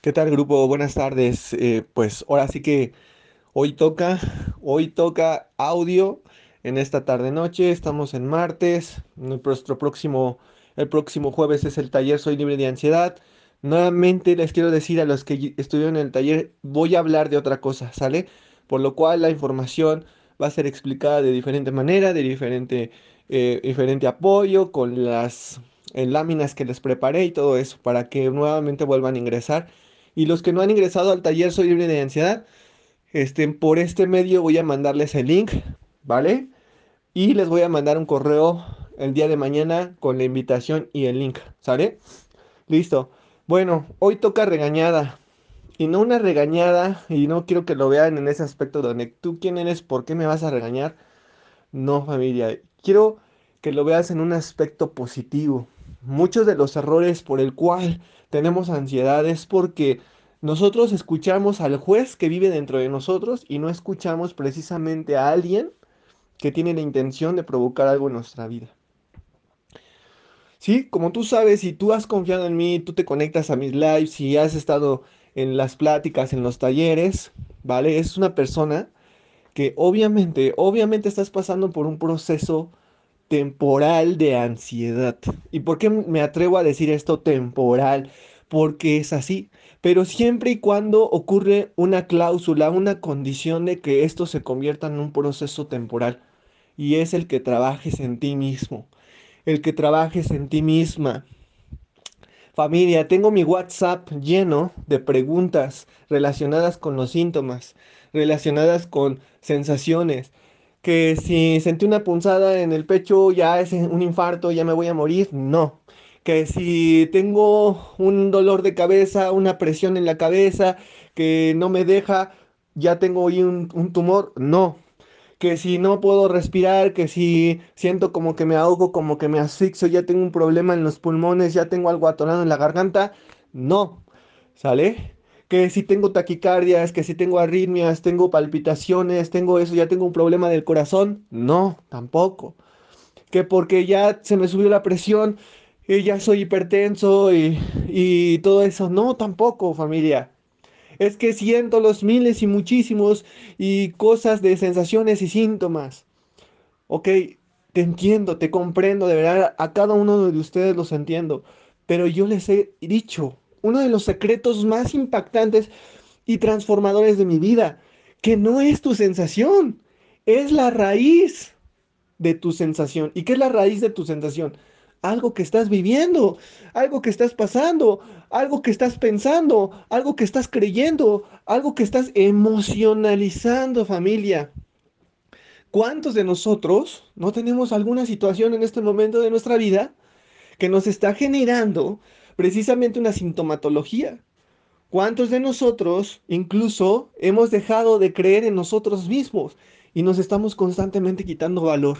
¿Qué tal, grupo? Buenas tardes. Eh, pues ahora sí que hoy toca, hoy toca audio en esta tarde noche. Estamos en martes. Nuestro próximo, el próximo jueves es el taller Soy libre de ansiedad. Nuevamente les quiero decir a los que estuvieron en el taller, voy a hablar de otra cosa, ¿sale? Por lo cual la información va a ser explicada de diferente manera, de diferente, eh, diferente apoyo, con las eh, láminas que les preparé y todo eso, para que nuevamente vuelvan a ingresar y los que no han ingresado al taller Soy libre de ansiedad, este, por este medio voy a mandarles el link, ¿vale? Y les voy a mandar un correo el día de mañana con la invitación y el link, ¿sale? Listo. Bueno, hoy toca regañada. Y no una regañada, y no quiero que lo vean en ese aspecto donde tú quién eres, por qué me vas a regañar. No, familia. Quiero que lo veas en un aspecto positivo. Muchos de los errores por el cual tenemos ansiedad es porque nosotros escuchamos al juez que vive dentro de nosotros y no escuchamos precisamente a alguien que tiene la intención de provocar algo en nuestra vida. Sí, como tú sabes, si tú has confiado en mí, tú te conectas a mis lives, si has estado en las pláticas, en los talleres, ¿vale? Es una persona que obviamente, obviamente estás pasando por un proceso temporal de ansiedad. ¿Y por qué me atrevo a decir esto temporal? Porque es así. Pero siempre y cuando ocurre una cláusula, una condición de que esto se convierta en un proceso temporal. Y es el que trabajes en ti mismo. El que trabajes en ti misma. Familia, tengo mi WhatsApp lleno de preguntas relacionadas con los síntomas, relacionadas con sensaciones, que si sentí una punzada en el pecho ya es un infarto, ya me voy a morir. No. Que si tengo un dolor de cabeza, una presión en la cabeza que no me deja, ya tengo un tumor. No. Que si no puedo respirar, que si siento como que me ahogo, como que me asfixio, ya tengo un problema en los pulmones, ya tengo algo atorado en la garganta. No. ¿Sale? que si tengo taquicardias, que si tengo arritmias, tengo palpitaciones, tengo eso, ya tengo un problema del corazón. No, tampoco. Que porque ya se me subió la presión, y ya soy hipertenso y, y todo eso. No, tampoco, familia. Es que siento los miles y muchísimos y cosas de sensaciones y síntomas. Ok, te entiendo, te comprendo, de verdad, a cada uno de ustedes los entiendo. Pero yo les he dicho, uno de los secretos más impactantes y transformadores de mi vida, que no es tu sensación, es la raíz de tu sensación. ¿Y qué es la raíz de tu sensación? Algo que estás viviendo, algo que estás pasando, algo que estás pensando, algo que estás creyendo, algo que estás emocionalizando, familia. ¿Cuántos de nosotros no tenemos alguna situación en este momento de nuestra vida que nos está generando precisamente una sintomatología. ¿Cuántos de nosotros incluso hemos dejado de creer en nosotros mismos y nos estamos constantemente quitando valor?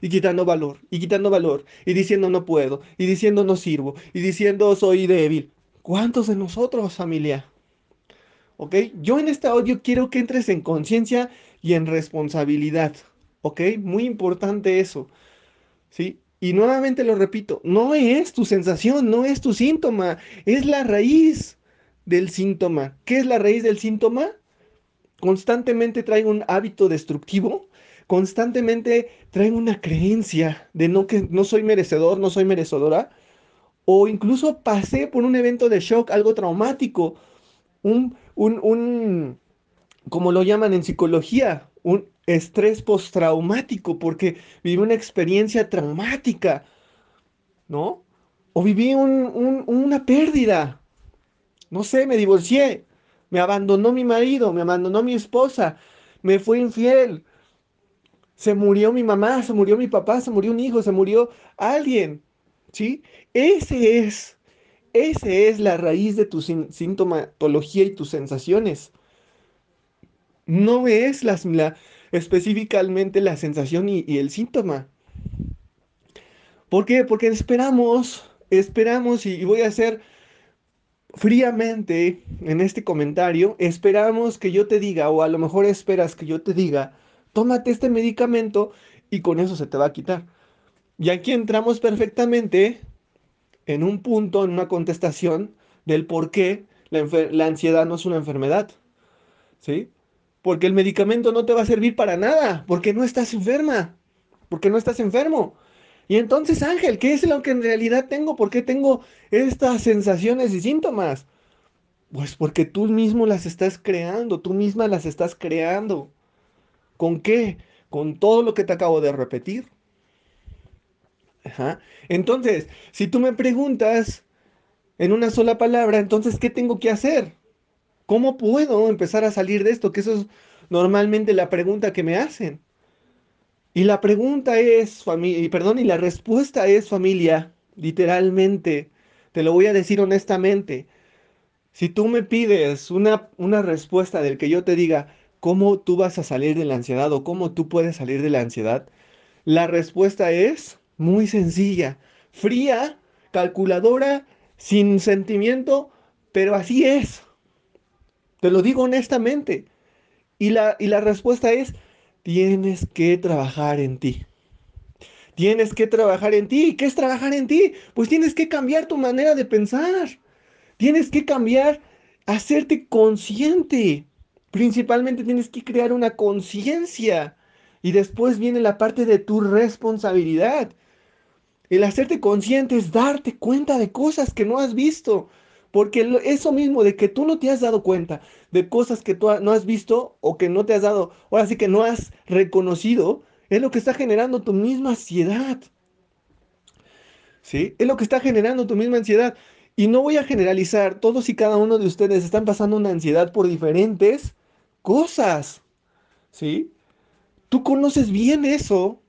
Y quitando valor, y quitando valor, y diciendo no puedo, y diciendo no sirvo, y diciendo soy débil. ¿Cuántos de nosotros, familia? ¿Ok? Yo en este audio quiero que entres en conciencia y en responsabilidad. ¿Ok? Muy importante eso. ¿Sí? Y nuevamente lo repito, no es tu sensación, no es tu síntoma, es la raíz del síntoma. ¿Qué es la raíz del síntoma? Constantemente traigo un hábito destructivo, constantemente traigo una creencia de no que no soy merecedor, no soy merecedora, o incluso pasé por un evento de shock, algo traumático, un, un, un como lo llaman en psicología, un estrés postraumático porque viví una experiencia traumática, ¿no? O viví una pérdida. No sé, me divorcié, me abandonó mi marido, me abandonó mi esposa, me fue infiel, se murió mi mamá, se murió mi papá, se murió un hijo, se murió alguien, ¿sí? Ese es, ese es la raíz de tu sintomatología y tus sensaciones. No es la, específicamente la sensación y, el síntoma. ¿Por qué? Porque esperamos, esperamos, y, voy a hacer fríamente en este comentario, esperamos que yo te diga, o a lo mejor esperas que yo te diga, tómate este medicamento y con eso se te va a quitar. Y aquí entramos perfectamente en un punto, en una contestación del por qué la, ansiedad no es una enfermedad, ¿sí? Porque el medicamento no te va a servir para nada, porque no estás enferma, porque no estás enfermo. Y entonces, Ángel, ¿qué es lo que en realidad tengo? ¿Por qué tengo estas sensaciones y síntomas? Pues porque tú mismo las estás creando, tú misma las estás creando. ¿Con qué? Con todo lo que te acabo de repetir. Entonces, si tú me preguntas en una sola palabra, entonces, ¿qué tengo que hacer? ¿Cómo puedo empezar a salir de esto? Que eso es normalmente la pregunta que me hacen. Y la pregunta es, familia, perdón, y la respuesta es familia, literalmente, te lo voy a decir honestamente. Si tú me pides una, una respuesta del que yo te diga cómo tú vas a salir de la ansiedad o cómo tú puedes salir de la ansiedad, la respuesta es muy sencilla, fría, calculadora, sin sentimiento, pero así es. Te lo digo honestamente. Y la, y la respuesta es, tienes que trabajar en ti. Tienes que trabajar en ti. ¿Qué es trabajar en ti? Pues tienes que cambiar tu manera de pensar. Tienes que cambiar, hacerte consciente. Principalmente tienes que crear una conciencia. Y después viene la parte de tu responsabilidad. El hacerte consciente es darte cuenta de cosas que no has visto. Porque eso mismo de que tú no te has dado cuenta de cosas que tú no has visto o que no te has dado, ahora sí que no has reconocido, es lo que está generando tu misma ansiedad. ¿Sí? Es lo que está generando tu misma ansiedad. Y no voy a generalizar, todos y cada uno de ustedes están pasando una ansiedad por diferentes cosas. ¿Sí? Tú conoces bien eso.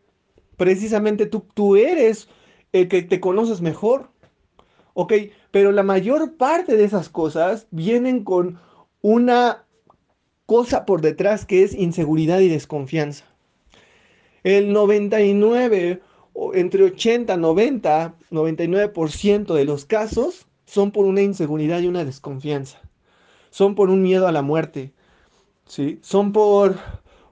Precisamente tú, tú eres el que te conoces mejor. Ok, pero la mayor parte de esas cosas vienen con una cosa por detrás que es inseguridad y desconfianza. El 99, entre 80, 90, 99% de los casos son por una inseguridad y una desconfianza. Son por un miedo a la muerte. ¿Sí? Son por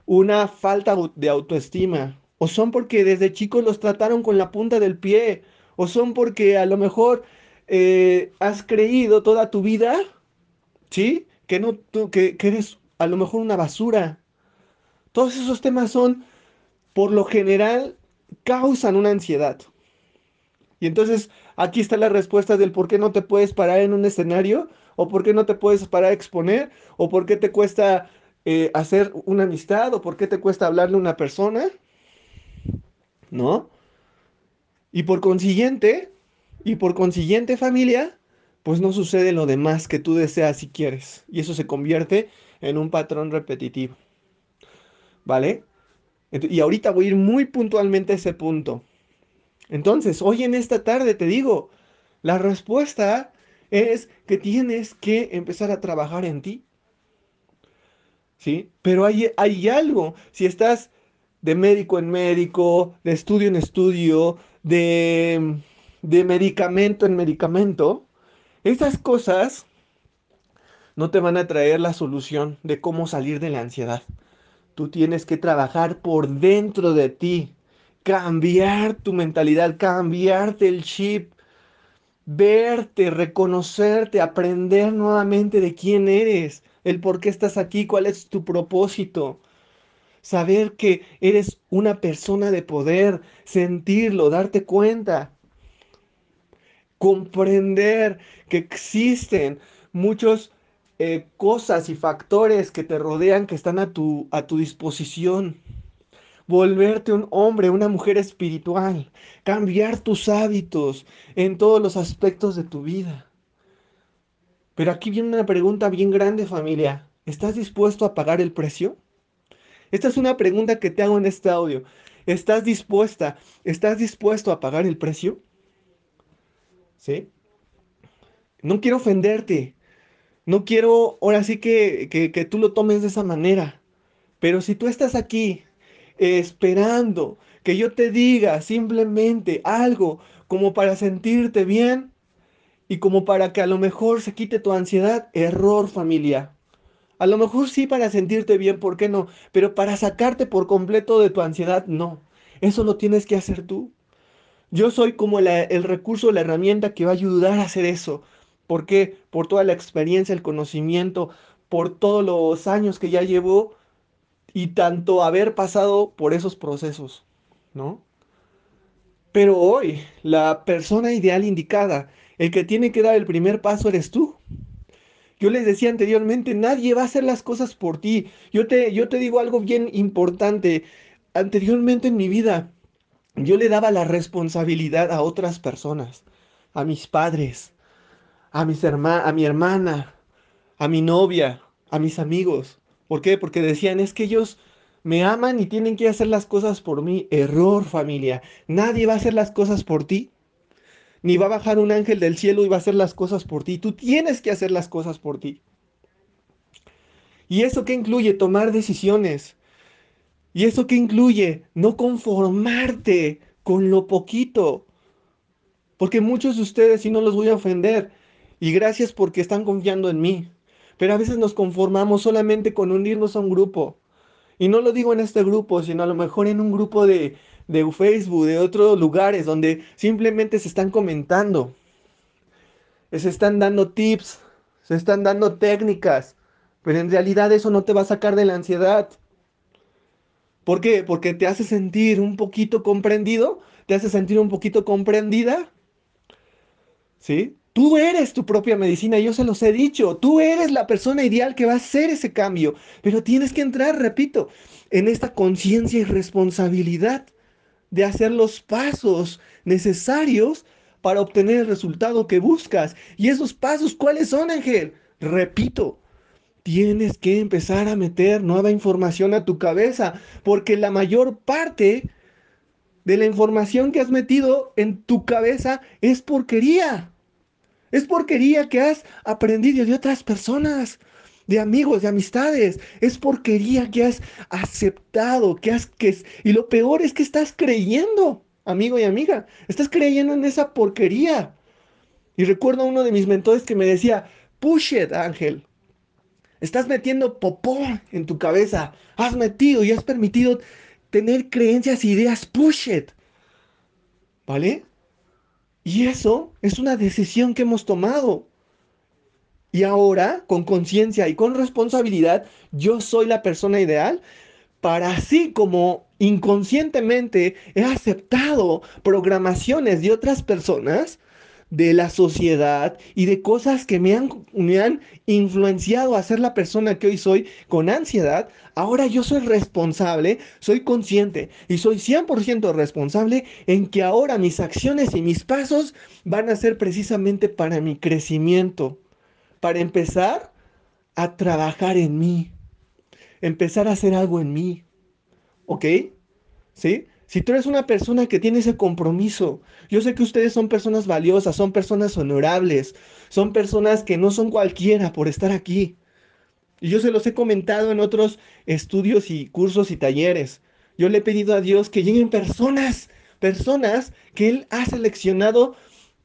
una falta de autoestima. O son porque desde chicos los trataron con la punta del pie. O son porque a lo mejor eh, has creído toda tu vida, ¿sí? Que, no, tú, que, que eres a lo mejor una basura. Todos esos temas son, por lo general, causan una ansiedad. Y entonces aquí está la respuesta del por qué no te puedes parar en un escenario, o por qué no te puedes parar a exponer, o por qué te cuesta eh, hacer una amistad, o por qué te cuesta hablarle a una persona. ¿No? Y por consiguiente, y por consiguiente familia, pues no sucede lo demás que tú deseas y quieres. Y eso se convierte en un patrón repetitivo. ¿Vale? Y ahorita voy a ir muy puntualmente a ese punto. Entonces, hoy en esta tarde te digo, la respuesta es que tienes que empezar a trabajar en ti. ¿Sí? Pero hay, hay algo. Si estás de médico en médico, de estudio en estudio, de de medicamento en medicamento, esas cosas no te van a traer la solución de cómo salir de la ansiedad. Tú tienes que trabajar por dentro de ti, cambiar tu mentalidad, cambiarte el chip, verte, reconocerte, aprender nuevamente de quién eres, el por qué estás aquí, cuál es tu propósito. Saber que eres una persona de poder, sentirlo, darte cuenta comprender que existen muchas eh, cosas y factores que te rodean que están a tu, a tu disposición. Volverte un hombre, una mujer espiritual, cambiar tus hábitos en todos los aspectos de tu vida. Pero aquí viene una pregunta bien grande familia. ¿Estás dispuesto a pagar el precio? Esta es una pregunta que te hago en este audio. ¿Estás dispuesta? ¿Estás dispuesto a pagar el precio? ¿sí? No quiero ofenderte, no quiero ahora sí que, que, tú lo tomes de esa manera, pero si tú estás aquí esperando que yo te diga simplemente algo como para sentirte bien y como para que a lo mejor se quite tu ansiedad, error familia. A lo mejor sí para sentirte bien, ¿por qué no? Pero para sacarte por completo de tu ansiedad, no. Eso lo tienes que hacer tú. Yo soy como el recurso, la herramienta que va a ayudar a hacer eso. ¿Por qué? Por toda la experiencia, el conocimiento, por todos los años que ya llevó y tanto haber pasado por esos procesos, ¿no? Pero hoy, la persona ideal indicada, el que tiene que dar el primer paso eres tú. Yo les decía anteriormente, nadie va a hacer las cosas por ti. Yo te, yo te digo algo bien importante. Anteriormente en mi vida, yo le daba la responsabilidad a otras personas, a mis padres, a, mis a mi hermana, a mi novia, a mis amigos. ¿Por qué? Porque decían, es que ellos me aman y tienen que hacer las cosas por mí. Error, familia. Nadie va a hacer las cosas por ti ni va a bajar un ángel del cielo y va a hacer las cosas por ti. Tú tienes que hacer las cosas por ti. ¿Y eso qué incluye? Tomar decisiones. ¿Y eso qué incluye? No conformarte con lo poquito. Porque muchos de ustedes, y no los voy a ofender, y gracias porque están confiando en mí, pero a veces nos conformamos solamente con unirnos a un grupo. Y no lo digo en este grupo, sino a lo mejor en un grupo de, de Facebook, de otros lugares donde simplemente se están comentando, se están dando tips, se están dando técnicas, pero en realidad eso no te va a sacar de la ansiedad. ¿Por qué? Porque te hace sentir un poquito comprendido, te hace sentir un poquito comprendida. ¿Sí? Tú eres tu propia medicina, yo se los he dicho, tú eres la persona ideal que va a hacer ese cambio, pero tienes que entrar, repito, en esta conciencia y responsabilidad de hacer los pasos necesarios para obtener el resultado que buscas. ¿Y esos pasos cuáles son, Ángel? Repito, tienes que empezar a meter nueva información a tu cabeza, porque la mayor parte de la información que has metido en tu cabeza es porquería. Es porquería que has aprendido de otras personas de amigos, de amistades. Es porquería que has aceptado, que has que y lo peor es que estás creyendo, amigo y amiga. Estás creyendo en esa porquería. Y recuerdo a uno de mis mentores que me decía, "Push it, Ángel. Estás metiendo popó en tu cabeza. Has metido y has permitido tener creencias e ideas, push it." ¿Vale? Y eso es una decisión que hemos tomado. Y ahora, con conciencia y con responsabilidad, yo soy la persona ideal para así como inconscientemente he aceptado programaciones de otras personas, de la sociedad y de cosas que me han, me han influenciado a ser la persona que hoy soy con ansiedad, ahora yo soy responsable, soy consciente y soy 100% responsable en que ahora mis acciones y mis pasos van a ser precisamente para mi crecimiento para empezar a trabajar en mí, empezar a hacer algo en mí. ¿Ok? ¿Sí? Si tú eres una persona que tiene ese compromiso, yo sé que ustedes son personas valiosas, son personas honorables, son personas que no son cualquiera por estar aquí. Y yo se los he comentado en otros estudios y cursos y talleres. Yo le he pedido a Dios que lleguen personas, personas que Él ha seleccionado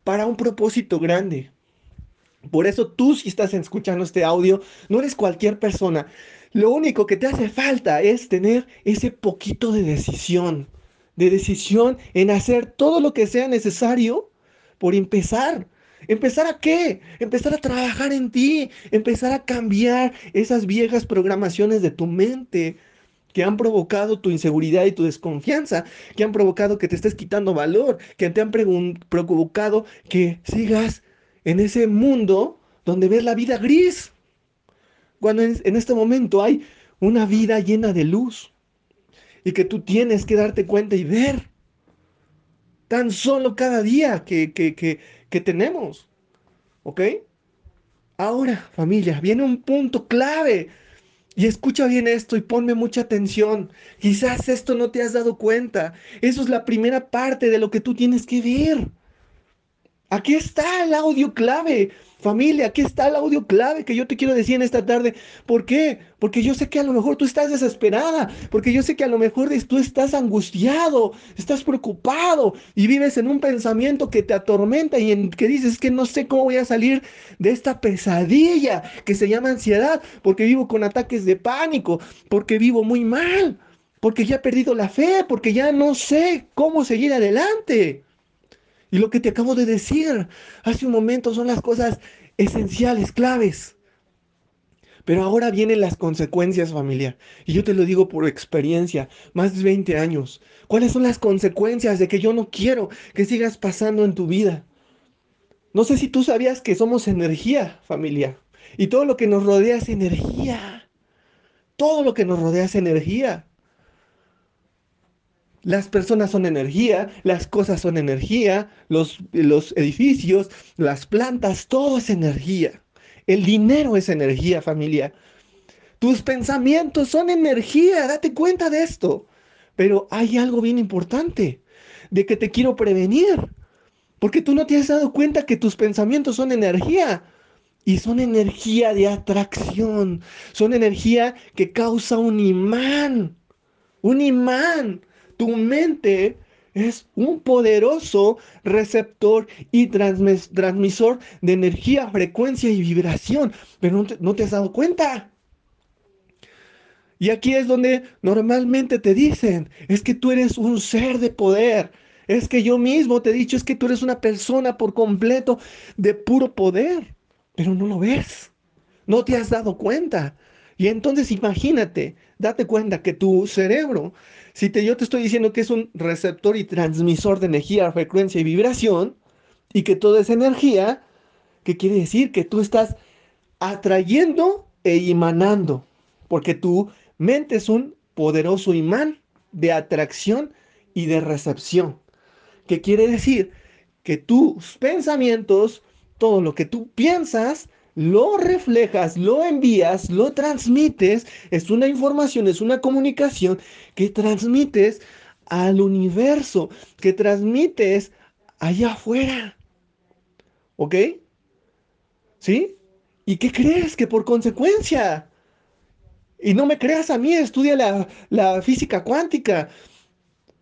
para un propósito grande. Por eso tú si estás escuchando este audio, no eres cualquier persona. Lo único que te hace falta es tener ese poquito de decisión, de decisión en hacer todo lo que sea necesario por empezar. ¿Empezar a qué? Empezar a trabajar en ti, empezar a cambiar esas viejas programaciones de tu mente que han provocado tu inseguridad y tu desconfianza, que han provocado que te estés quitando valor, que te han provocado que sigas en ese mundo donde ves la vida gris. Cuando en, este momento hay una vida llena de luz y que tú tienes que darte cuenta y ver tan solo cada día que, que, que tenemos. ¿Ok? Ahora, familia, viene un punto clave. Y escucha bien esto y ponme mucha atención. Quizás esto no te has dado cuenta. Eso es la primera parte de lo que tú tienes que ver. Aquí está el audio clave. Familia, aquí está el audio clave que yo te quiero decir en esta tarde. ¿Por qué? Porque yo sé que a lo mejor tú estás desesperada, porque yo sé que a lo mejor tú estás angustiado, estás preocupado y vives en un pensamiento que te atormenta y en que dices que no sé cómo voy a salir de esta pesadilla que se llama ansiedad, porque vivo con ataques de pánico, porque vivo muy mal, porque ya he perdido la fe, porque ya no sé cómo seguir adelante. Y lo que te acabo de decir hace un momento son las cosas esenciales, claves. Pero ahora vienen las consecuencias, familia. Y yo te lo digo por experiencia, más de 20 años. ¿Cuáles son las consecuencias de que yo no quiero que sigas pasando en tu vida? No sé si tú sabías que somos energía, familia. Y todo lo que nos rodea es energía. Todo lo que nos rodea es energía. Las personas son energía, las cosas son energía, los, los edificios, las plantas, todo es energía. El dinero es energía, familia. Tus pensamientos son energía, date cuenta de esto. Pero hay algo bien importante, de que te quiero prevenir. Porque tú no te has dado cuenta que tus pensamientos son energía. Y son energía de atracción. Son energía que causa un imán. Un imán. Tu mente es un poderoso receptor y transmisor de energía, frecuencia y vibración, pero no te, has dado cuenta. Y aquí es donde normalmente te dicen, es que tú eres un ser de poder. Es que yo mismo te he dicho, es que tú eres una persona por completo de puro poder, pero no lo ves. No te has dado cuenta. Y entonces imagínate, date cuenta que tu cerebro si te, yo te estoy diciendo que es un receptor y transmisor de energía, frecuencia y vibración, y que todo es energía, ¿qué quiere decir? Que tú estás atrayendo e emanando, porque tu mente es un poderoso imán de atracción y de recepción. ¿Qué quiere decir? Que tus pensamientos, todo lo que tú piensas, lo reflejas, lo envías, lo transmites, es una información, es una comunicación que transmites al universo, que transmites allá afuera. ¿Ok? ¿Sí? ¿Y qué crees? Que por consecuencia, y no me creas a mí, estudia la, la física cuántica,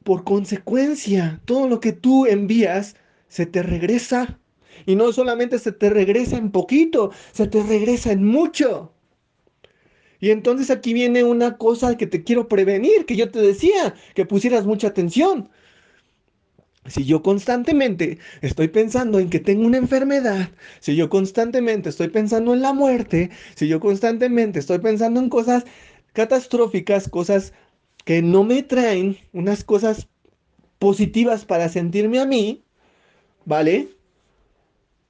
por consecuencia, todo lo que tú envías se te regresa y no solamente se te regresa en poquito, se te regresa en mucho. Y entonces aquí viene una cosa que te quiero prevenir, que yo te decía, que pusieras mucha atención. Si yo constantemente estoy pensando en que tengo una enfermedad, si yo constantemente estoy pensando en la muerte, si yo constantemente estoy pensando en cosas catastróficas, cosas que no me traen unas cosas positivas para sentirme a mí, ¿vale?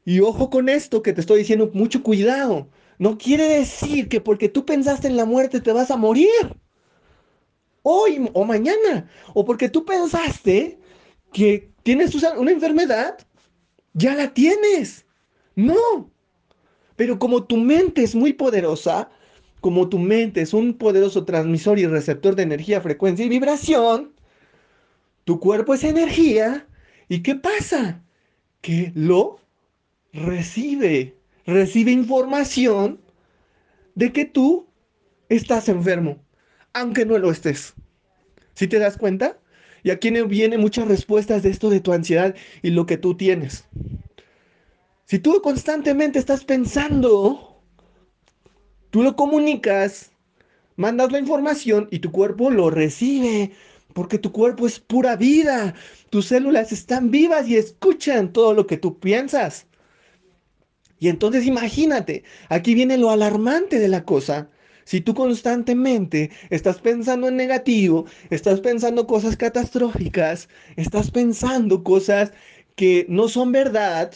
Y ojo con esto que te estoy diciendo, mucho cuidado. No quiere decir que porque tú pensaste en la muerte te vas a morir. Hoy o mañana. O porque tú pensaste que tienes una enfermedad, ya la tienes. No. Pero como tu mente es muy poderosa, como tu mente es un poderoso transmisor y receptor de energía, frecuencia y vibración, tu cuerpo es energía. ¿Y qué pasa? Que lo recibe, recibe información de que tú estás enfermo, aunque no lo estés. ¿Sí te das cuenta? Y aquí vienen muchas respuestas de esto de tu ansiedad y lo que tú tienes. Si tú constantemente estás pensando, tú lo comunicas, mandas la información y tu cuerpo lo recibe, porque tu cuerpo es pura vida. Tus células están vivas y escuchan todo lo que tú piensas. Y entonces imagínate, aquí viene lo alarmante de la cosa. Si tú constantemente estás pensando en negativo, estás pensando cosas catastróficas, estás pensando cosas que no son verdad,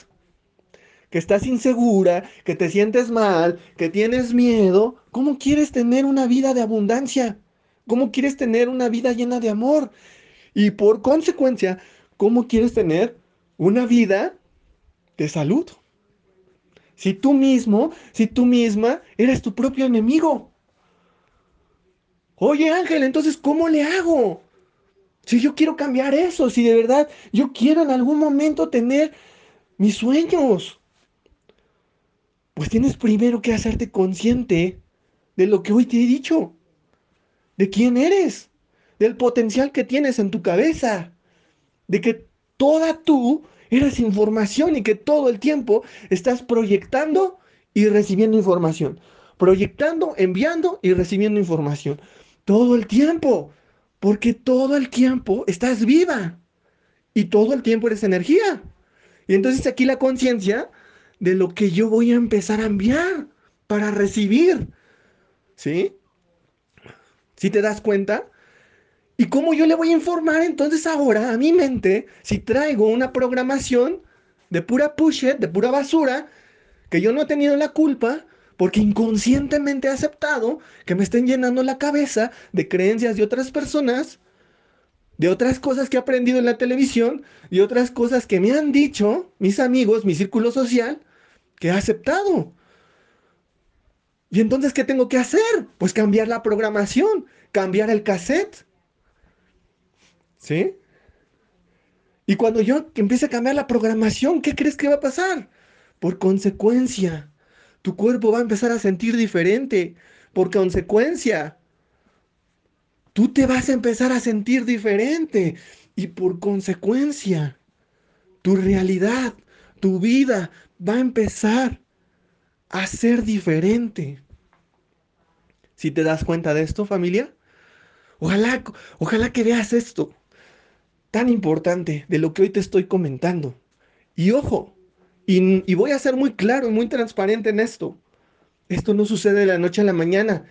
que estás insegura, que te sientes mal, que tienes miedo, ¿cómo quieres tener una vida de abundancia? ¿Cómo quieres tener una vida llena de amor? Y por consecuencia, ¿cómo quieres tener una vida de salud? Si tú mismo, si tú misma eres tu propio enemigo. Oye Ángel, entonces, ¿cómo le hago? Si yo quiero cambiar eso, si de verdad yo quiero en algún momento tener mis sueños, pues tienes primero que hacerte consciente de lo que hoy te he dicho, de quién eres, del potencial que tienes en tu cabeza, de que toda tú Eres información y que todo el tiempo estás proyectando y recibiendo información. Proyectando, enviando y recibiendo información. Todo el tiempo. Porque todo el tiempo estás viva. Y todo el tiempo eres energía. Y entonces aquí la conciencia de lo que yo voy a empezar a enviar para recibir. ¿Sí? Si te das cuenta? ¿Y cómo yo le voy a informar entonces ahora a mi mente si traigo una programación de pura push de pura basura, que yo no he tenido la culpa porque inconscientemente he aceptado que me estén llenando la cabeza de creencias de otras personas, de otras cosas que he aprendido en la televisión y otras cosas que me han dicho mis amigos, mi círculo social, que he aceptado. Y entonces, ¿qué tengo que hacer? Pues cambiar la programación, cambiar el cassette. ¿Sí? Y cuando yo empiece a cambiar la programación, ¿qué crees que va a pasar? Por consecuencia, tu cuerpo va a empezar a sentir diferente. Por consecuencia, tú te vas a empezar a sentir diferente. Y por consecuencia, tu realidad, tu vida va a empezar a ser diferente. Si te das cuenta de esto, familia, ojalá, ojalá que veas esto tan importante de lo que hoy te estoy comentando. Y ojo, y, voy a ser muy claro y muy transparente en esto. Esto no sucede de la noche a la mañana,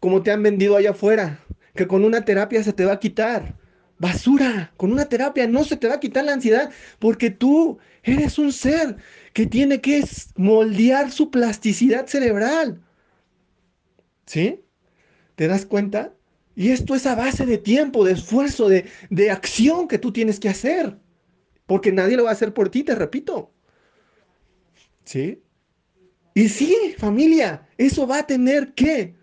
como te han vendido allá afuera, que con una terapia se te va a quitar. Basura, con una terapia no se te va a quitar la ansiedad, porque tú eres un ser que tiene que moldear su plasticidad cerebral. ¿Sí? ¿Te das cuenta? Y esto es a base de tiempo, de esfuerzo, de, de acción que tú tienes que hacer. Porque nadie lo va a hacer por ti, te repito. ¿Sí? Y sí, familia, eso va a tener que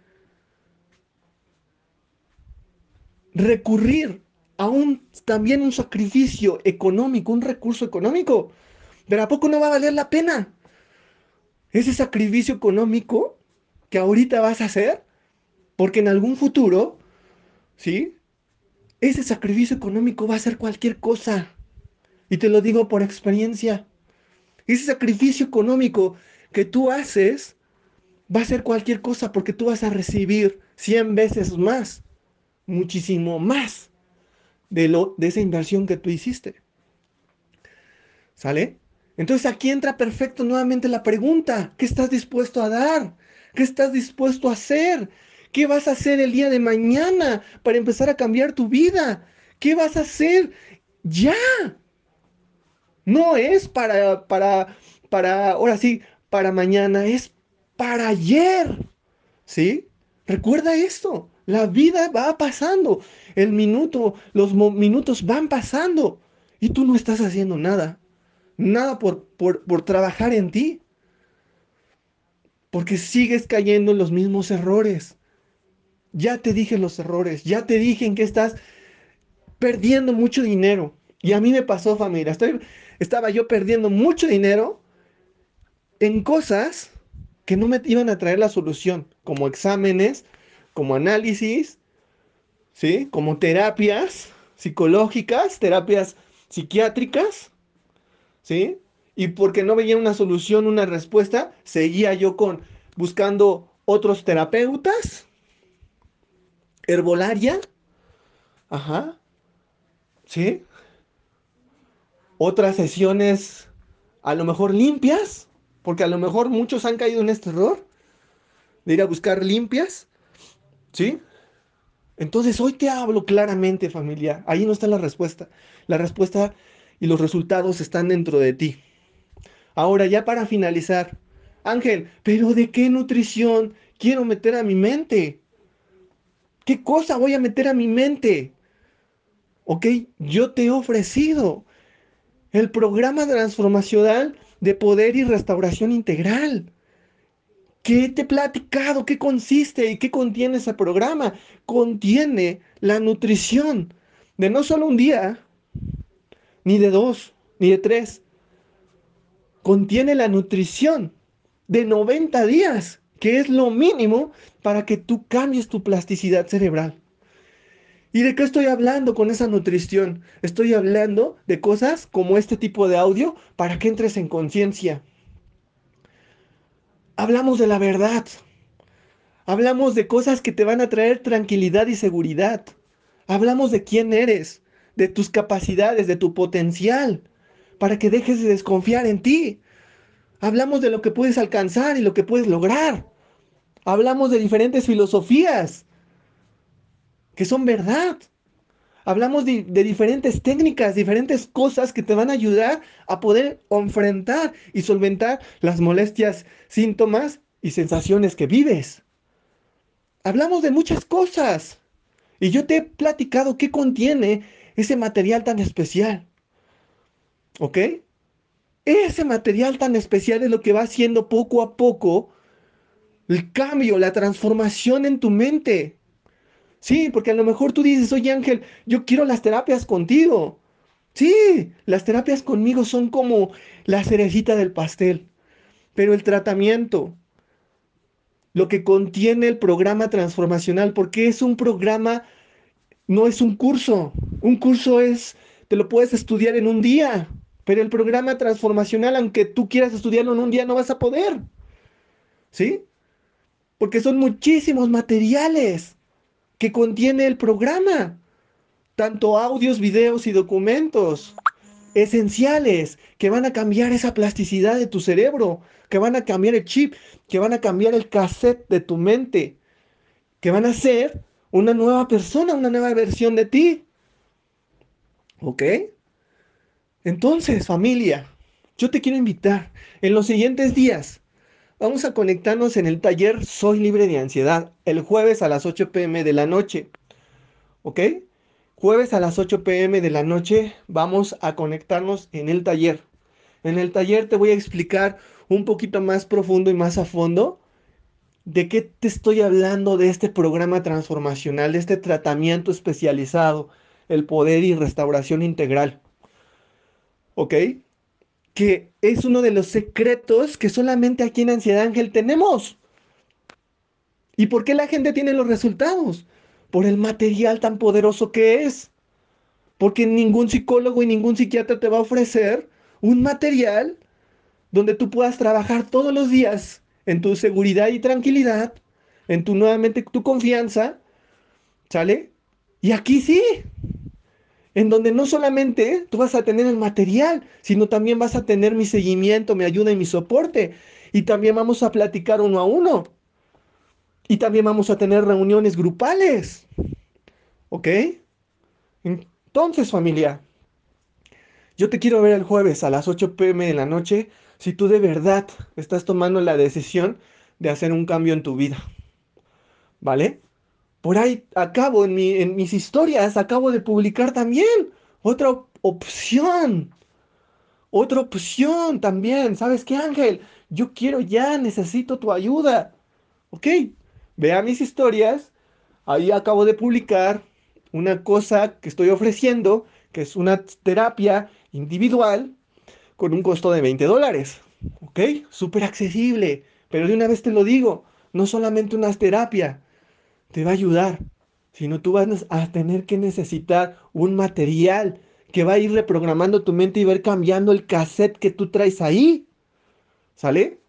recurrir a un también un sacrificio económico, un recurso económico. Pero ¿a poco no va a valer la pena? Ese sacrificio económico que ahorita vas a hacer, porque en algún futuro ¿sí? Ese sacrificio económico va a ser cualquier cosa. Y te lo digo por experiencia. Ese sacrificio económico que tú haces va a ser cualquier cosa porque tú vas a recibir 100 veces más, muchísimo más de, lo, de esa inversión que tú hiciste. ¿Sale? Entonces aquí entra perfecto nuevamente la pregunta, ¿qué estás dispuesto a dar? ¿Qué estás dispuesto a hacer? ¿Qué vas a hacer el día de mañana para empezar a cambiar tu vida? ¿Qué vas a hacer ya? No es para, para, para, ahora sí, para mañana, es para ayer. ¿Sí? Recuerda esto. La vida va pasando. El minuto, los minutos van pasando. Y tú no estás haciendo nada. Nada por, por, por trabajar en ti. Porque sigues cayendo en los mismos errores. Ya te dije los errores, ya te dije en que estás perdiendo mucho dinero. Y a mí me pasó, familia. Estoy, estaba yo perdiendo mucho dinero en cosas que no me iban a traer la solución, como exámenes, como análisis, ¿sí? Como terapias psicológicas, terapias psiquiátricas, ¿sí? Y porque no veía una solución, una respuesta, seguía yo con buscando otros terapeutas, herbolaria. Ajá. ¿Sí? Otras sesiones a lo mejor limpias, porque a lo mejor muchos han caído en este error de ir a buscar limpias. ¿Sí? Entonces hoy te hablo claramente familia. Ahí no está la respuesta. La respuesta y los resultados están dentro de ti. Ahora ya para finalizar. Ángel, pero ¿de qué nutrición quiero meter a mi mente? ¿Qué cosa voy a meter a mi mente? ¿Ok? Yo te he ofrecido el programa transformacional de poder y restauración integral. ¿Qué te he platicado? ¿Qué consiste y qué contiene ese programa? Contiene la nutrición de no solo un día, ni de dos, ni de tres. Contiene la nutrición de 90 días que es lo mínimo para que tú cambies tu plasticidad cerebral. ¿Y de qué estoy hablando con esa nutrición? Estoy hablando de cosas como este tipo de audio para que entres en conciencia. Hablamos de la verdad. Hablamos de cosas que te van a traer tranquilidad y seguridad. Hablamos de quién eres, de tus capacidades, de tu potencial, para que dejes de desconfiar en ti. Hablamos de lo que puedes alcanzar y lo que puedes lograr. Hablamos de diferentes filosofías que son verdad. Hablamos de, diferentes técnicas, diferentes cosas que te van a ayudar a poder enfrentar y solventar las molestias, síntomas y sensaciones que vives. Hablamos de muchas cosas. Y yo te he platicado qué contiene ese material tan especial. ¿Ok? Ese material tan especial es lo que va haciendo poco a poco el cambio, la transformación en tu mente. Sí, porque a lo mejor tú dices, oye Ángel, yo quiero las terapias contigo. Sí, las terapias conmigo son como la cerecita del pastel. Pero el tratamiento, lo que contiene el programa transformacional, porque es un programa, no es un curso. Un curso es, te lo puedes estudiar en un día, pero el programa transformacional, aunque tú quieras estudiarlo en un día, no vas a poder. ¿Sí? Porque son muchísimos materiales que contiene el programa, tanto audios, videos y documentos esenciales que van a cambiar esa plasticidad de tu cerebro, que van a cambiar el chip, que van a cambiar el cassette de tu mente, que van a ser una nueva persona, una nueva versión de ti. ¿Ok? Entonces, familia, yo te quiero invitar en los siguientes días Vamos a conectarnos en el taller Soy libre de ansiedad el jueves a las 8 pm de la noche. ¿Ok? Jueves a las 8 pm de la noche vamos a conectarnos en el taller. En el taller te voy a explicar un poquito más profundo y más a fondo de qué te estoy hablando de este programa transformacional, de este tratamiento especializado, el poder y restauración integral. ¿Ok? que es uno de los secretos que solamente aquí en Ansiedad Ángel tenemos. ¿Y por qué la gente tiene los resultados? Por el material tan poderoso que es. Porque ningún psicólogo y ningún psiquiatra te va a ofrecer un material donde tú puedas trabajar todos los días en tu seguridad y tranquilidad, en tu nuevamente tu confianza, ¿sale? Y aquí sí, en donde no solamente tú vas a tener el material, sino también vas a tener mi seguimiento, mi ayuda y mi soporte. Y también vamos a platicar uno a uno. Y también vamos a tener reuniones grupales. ¿Ok? Entonces, familia, yo te quiero ver el jueves a las 8 pm de la noche si tú de verdad estás tomando la decisión de hacer un cambio en tu vida. ¿Vale? Por ahí acabo en, mis historias, acabo de publicar también otra opción. Otra opción también. ¿Sabes qué, Ángel? Yo quiero ya, necesito tu ayuda. Ok, vea mis historias. Ahí acabo de publicar una cosa que estoy ofreciendo, que es una terapia individual con un costo de 20 dólares. ¿Ok? Súper accesible. Pero de una vez te lo digo, no solamente una terapia, te va a ayudar, sino tú vas a tener que necesitar un material que va a ir reprogramando tu mente y va a ir cambiando el cassette que tú traes ahí. ¿Sale?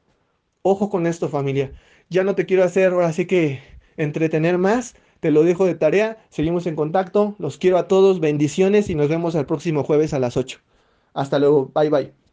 Ojo con esto, familia. Ya no te quiero hacer ahora sí que entretener más. Te lo dejo de tarea. Seguimos en contacto. Los quiero a todos. Bendiciones y nos vemos el próximo jueves a las 8. Hasta luego. Bye bye.